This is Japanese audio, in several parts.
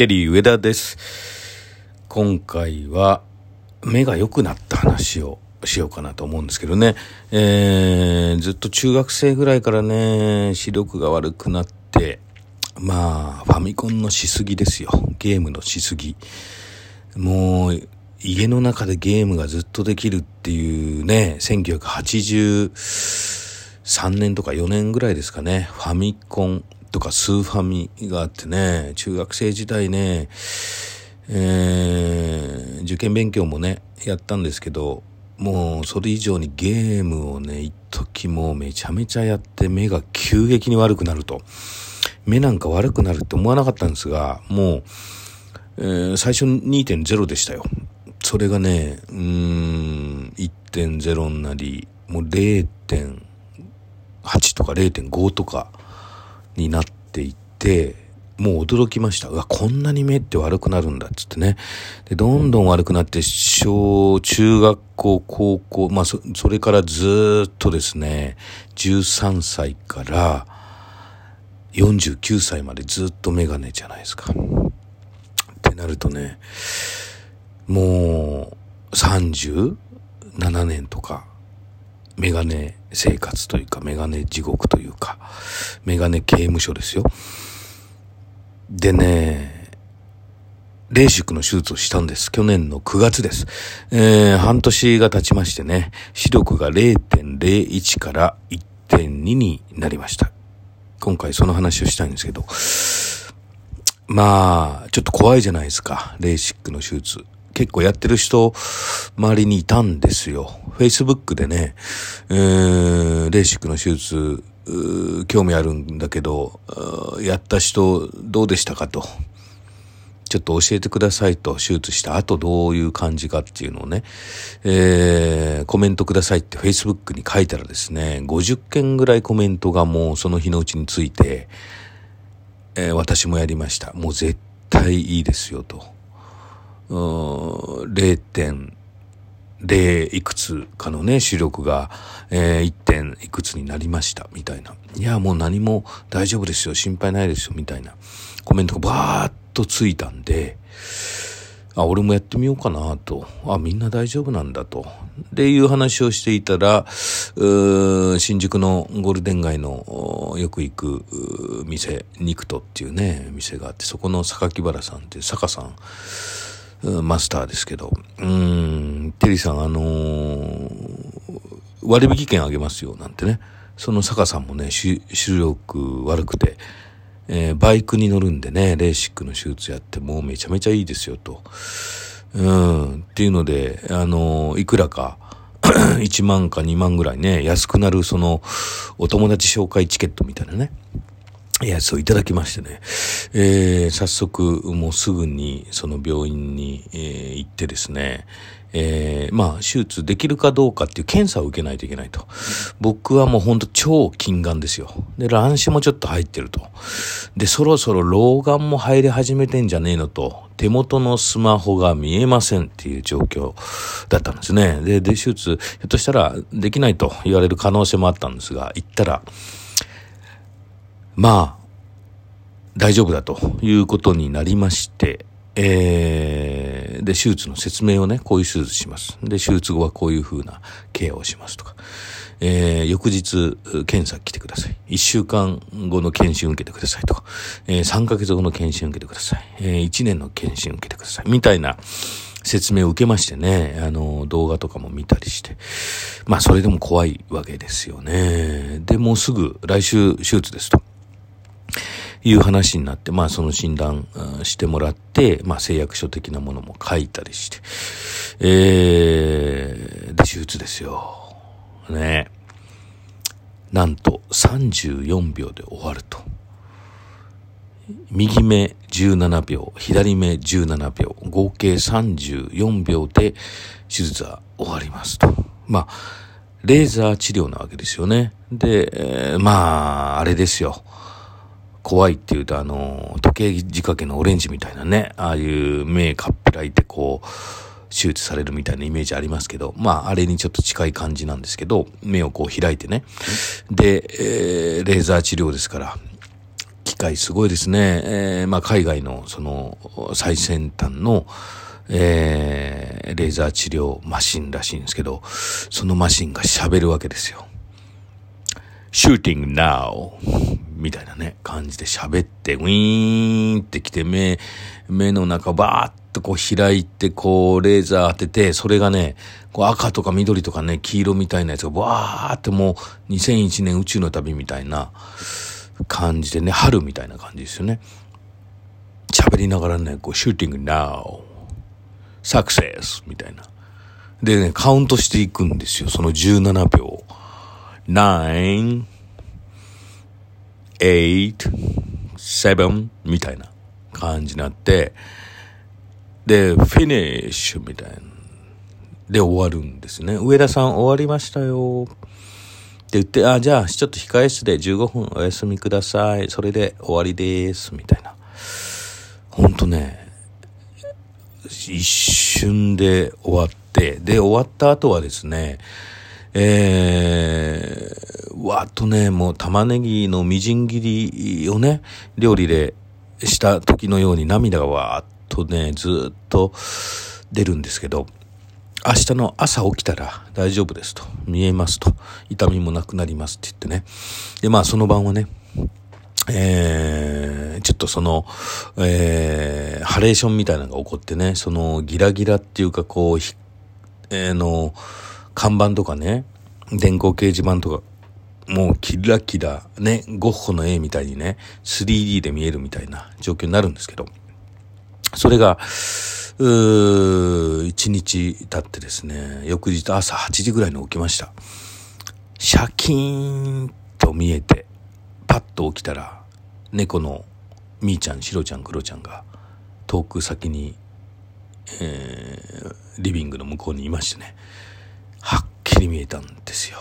テリー上田です。今回は目が良くなった話をしようかなと思うんですけどね。えー、ずっと中学生ぐらいからね、視力が悪くなって、まあ、ファミコンのしすぎですよ。ゲームのしすぎ。もう、家の中でゲームがずっとできるっていうね、1983年とか4年ぐらいですかね。ファミコンとかスーファミがあってね、中学生時代ね、えー、受験勉強もね、やったんですけど、もうそれ以上にゲームをね、一時もうめちゃめちゃやって目が急激に悪くなると。目なんか悪くなるって思わなかったんですが、もう、えー、最初2.0でしたよ。それがね、うーん、1.0になり、もう0.8とか0.5とか、になっていて、もう驚きました。うわ、こんなに目って悪くなるんだっつってね。で、どんどん悪くなって、小、中学校、高校、まあそ、それからずっとですね、13歳から49歳までずっとメガネじゃないですか。ってなるとね、もう37年とか、メガネ生活というか、メガネ地獄というか、メガネ刑務所ですよ。でね、レーシックの手術をしたんです。去年の9月です。えー、半年が経ちましてね、視力が0.01から1.2になりました。今回その話をしたいんですけど、まあ、ちょっと怖いじゃないですか。レーシックの手術。結構やってる人、周りにいたんですよ。Facebook でね、えー、レーシックの手術、興味あるんだけど、やった人どうでしたかと。ちょっと教えてくださいと、手術した後どういう感じかっていうのをね、えー、コメントくださいって Facebook に書いたらですね、50件ぐらいコメントがもうその日のうちについて、えー、私もやりました。もう絶対いいですよと。0.0いくつかのね、視力が、えー、1点いくつになりました、みたいな。いや、もう何も大丈夫ですよ、心配ないですよ、みたいなコメントがバーッとついたんで、あ、俺もやってみようかなと。あ、みんな大丈夫なんだと。でいう話をしていたら、新宿のゴールデン街のよく行く店、ニクトっていうね、店があって、そこの榊原さんっていう坂さん、マスターですけど、うん、テリーさん、あのー、割引券あげますよ、なんてね。その坂さんもね、視力悪くて、えー、バイクに乗るんでね、レーシックの手術やってもうめちゃめちゃいいですよと。うん、っていうので、あのー、いくらか、1万か2万ぐらいね、安くなるその、お友達紹介チケットみたいなね。やつをいただきましてね、えー、早速もうすぐにその病院に、えー、行ってですね、えー、まあ、手術できるかどうかっていう検査を受けないといけないと。僕はもうほんと超近眼ですよ。で、乱視もちょっと入ってると。で、そろそろ老眼も入り始めてんじゃねえのと。手元のスマホが見えませんっていう状況だったんですね。で、で、手術、ひょっとしたらできないと言われる可能性もあったんですが、行ったら、まあ、大丈夫だということになりまして、えー、で、手術の説明をね、こういう手術します。で、手術後はこういう風なケアをしますとか。えー、翌日、検査来てください。一週間後の検診受けてくださいとか。えー、3ヶ月後の検診受けてください。えー、1年の検診受けてください。みたいな説明を受けましてね、あの、動画とかも見たりして。まあ、それでも怖いわけですよね。で、もうすぐ来週手術ですと。いう話になって、まあその診断してもらって、まあ誓約書的なものも書いたりして、えー、で、手術ですよ。ね。なんと34秒で終わると。右目17秒、左目17秒、合計34秒で手術は終わりますと。まあ、レーザー治療なわけですよね。で、えー、まあ、あれですよ。怖いって言うとあの、時計仕掛けのオレンジみたいなね、ああいう目かっぴらいてこう、手術されるみたいなイメージありますけど、まあ、あれにちょっと近い感じなんですけど、目をこう開いてね。で、えー、レーザー治療ですから、機械すごいですね。えー、まあ海外のその最先端の、えー、レーザー治療マシンらしいんですけど、そのマシンが喋るわけですよ。shooting now みたいなね、感じで喋って、ウィーンってきて目、目の中バーッとこう開いて、こうレーザー当てて、それがね、こう赤とか緑とかね、黄色みたいなやつがバーってもう2001年宇宙の旅みたいな感じでね、春みたいな感じですよね。喋りながらね、こう、shooting now サクセスみたいな。でね、カウントしていくんですよ。その17秒。9、8、7みたいな感じになって、で、フィニッシュみたいな。で終わるんですね。上田さん終わりましたよ。って言って、あ、じゃあちょっと控え室で15分お休みください。それで終わりです。みたいな。ほんとね、一瞬で終わって、で、終わった後はですね、えー、わっとね、もう玉ねぎのみじん切りをね、料理でした時のように涙がわーっとね、ずっと出るんですけど、明日の朝起きたら大丈夫ですと、見えますと、痛みもなくなりますって言ってね。で、まあその晩はね、えー、ちょっとその、えー、ハレーションみたいなのが起こってね、そのギラギラっていうかこう、えー、の、看板とかね、電光掲示板とか、もうキラキラ、ね、ゴッホの絵みたいにね、3D で見えるみたいな状況になるんですけど、それが、うー、一日経ってですね、翌日朝8時ぐらいに起きました。シャキーンと見えて、パッと起きたら、猫のみーちゃん、シロちゃん、クロちゃんが遠く先に、えー、リビングの向こうにいましてね、り見えたんですよ。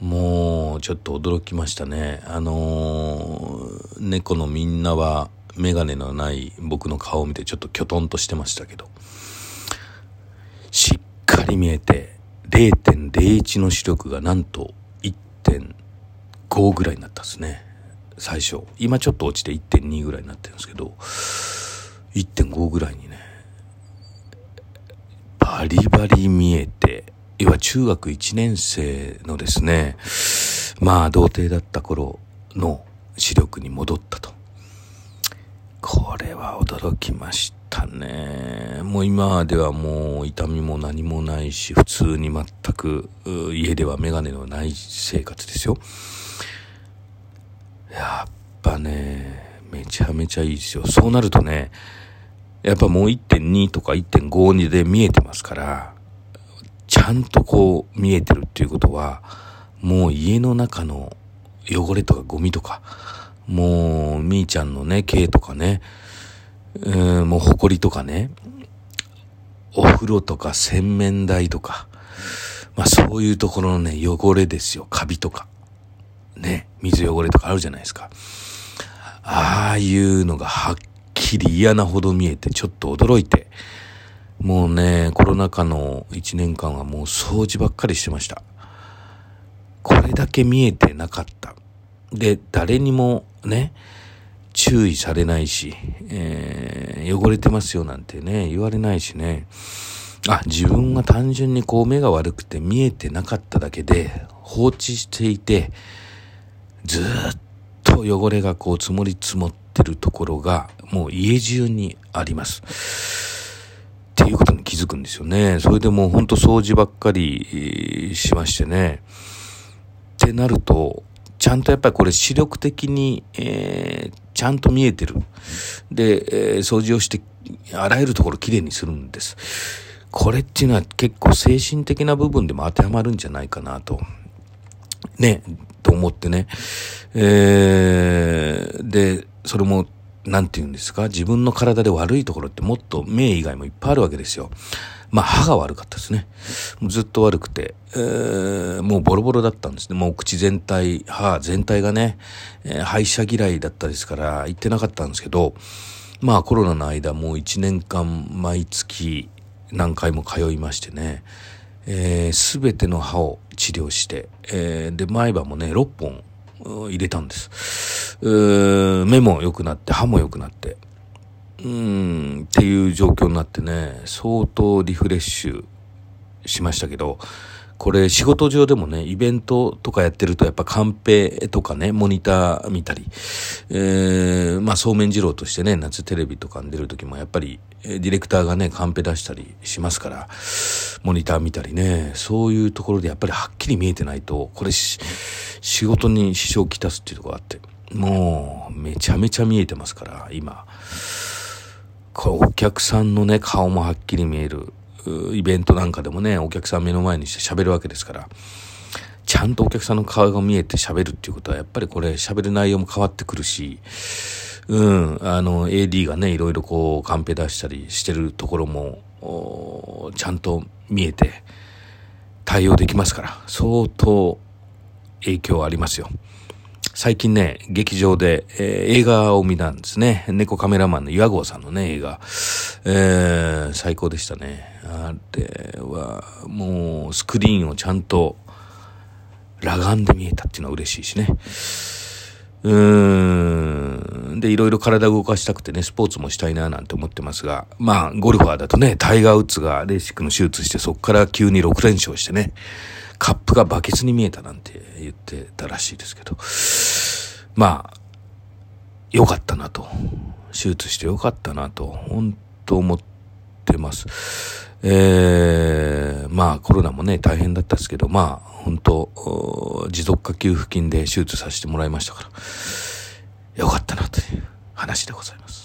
もう、ちょっと驚きましたね。あのー、猫のみんなは、メガネのない僕の顔を見てちょっときょとんとしてましたけど、しっかり見えて、0.01の視力がなんと1.5ぐらいになったんですね。最初。今ちょっと落ちて1.2ぐらいになってるんですけど、1.5ぐらいにね、バリバリ見えて、は中学1年生のですね、まあ童貞だった頃の視力に戻ったと。これは驚きましたね。もう今ではもう痛みも何もないし、普通に全く家ではメガネのない生活ですよ。やっぱね、めちゃめちゃいいですよ。そうなるとね、やっぱもう1.2とか1.52で見えてますから、ちゃんとこう見えてるっていうことは、もう家の中の汚れとかゴミとか、もう、みーちゃんのね、毛とかね、うん、もう埃とかね、お風呂とか洗面台とか、まあそういうところのね、汚れですよ。カビとか。ね、水汚れとかあるじゃないですか。ああいうのがはっきり嫌なほど見えて、ちょっと驚いて、もうね、コロナ禍の1年間はもう掃除ばっかりしてました。これだけ見えてなかった。で、誰にもね、注意されないし、えー、汚れてますよなんてね、言われないしね。あ、自分が単純にこう目が悪くて見えてなかっただけで放置していて、ずっと汚れがこう積もり積もってるところがもう家中にあります。っていうことに気づくんですよね。それでもうほんと掃除ばっかりしましてね。ってなると、ちゃんとやっぱりこれ視力的に、えー、ちゃんと見えてる。で、えー、掃除をして、あらゆるところきれいにするんです。これっていうのは結構精神的な部分でも当てはまるんじゃないかなと。ね、と思ってね。えー、で、それも、なんて言うんですか、自分の体で悪いところってもっと目以外もいっぱいあるわけですよ。まあ歯が悪かったですね。ずっと悪くて、えー、もうボロボロだったんですね。もう口全体、歯全体がね、えー、歯医者嫌いだったですから行ってなかったんですけど、まあコロナの間もう一年間毎月何回も通いましてね、す、え、べ、ての歯を治療して、えー、で、前歯もね、6本入れたんです。目も良くなって、歯も良くなって、うん、っていう状況になってね、相当リフレッシュしましたけど、これ仕事上でもね、イベントとかやってるとやっぱカンペとかね、モニター見たり、えー、まあそうめん二郎としてね、夏テレビとかに出るときもやっぱりディレクターがね、カンペ出したりしますから、モニター見たりね、そういうところでやっぱりはっきり見えてないと、これ仕事に支障をきたすっていうとこがあって、もうめちゃめちゃ見えてますから、今。これお客さんのね、顔もはっきり見える。イベントなんかでもね、お客さん目の前にして喋るわけですから、ちゃんとお客さんの顔が見えて喋るっていうことは、やっぱりこれ喋る内容も変わってくるし、うん、あの、AD がね、いろいろこう、カンペ出したりしてるところも、ちゃんと見えて、対応できますから、相当影響ありますよ。最近ね、劇場で、えー、映画を見たんですね。猫カメラマンの岩合さんのね、映画。えー、最高でしたね。あれは、もう、スクリーンをちゃんと、裸眼で見えたっていうのは嬉しいしね。うーん。で、いろいろ体動かしたくてね、スポーツもしたいななんて思ってますが、まあ、ゴルファーだとね、タイガー・ウッズがレーシックの手術して、そこから急に6連勝してね、カップがバケツに見えたなんて言ってたらしいですけど、まあ、良かったなと。手術して良かったなと、本当思ってます。えー、まあコロナもね、大変だったですけど、まあ本当、持続化給付金で手術させてもらいましたから、良かったなという話でございます。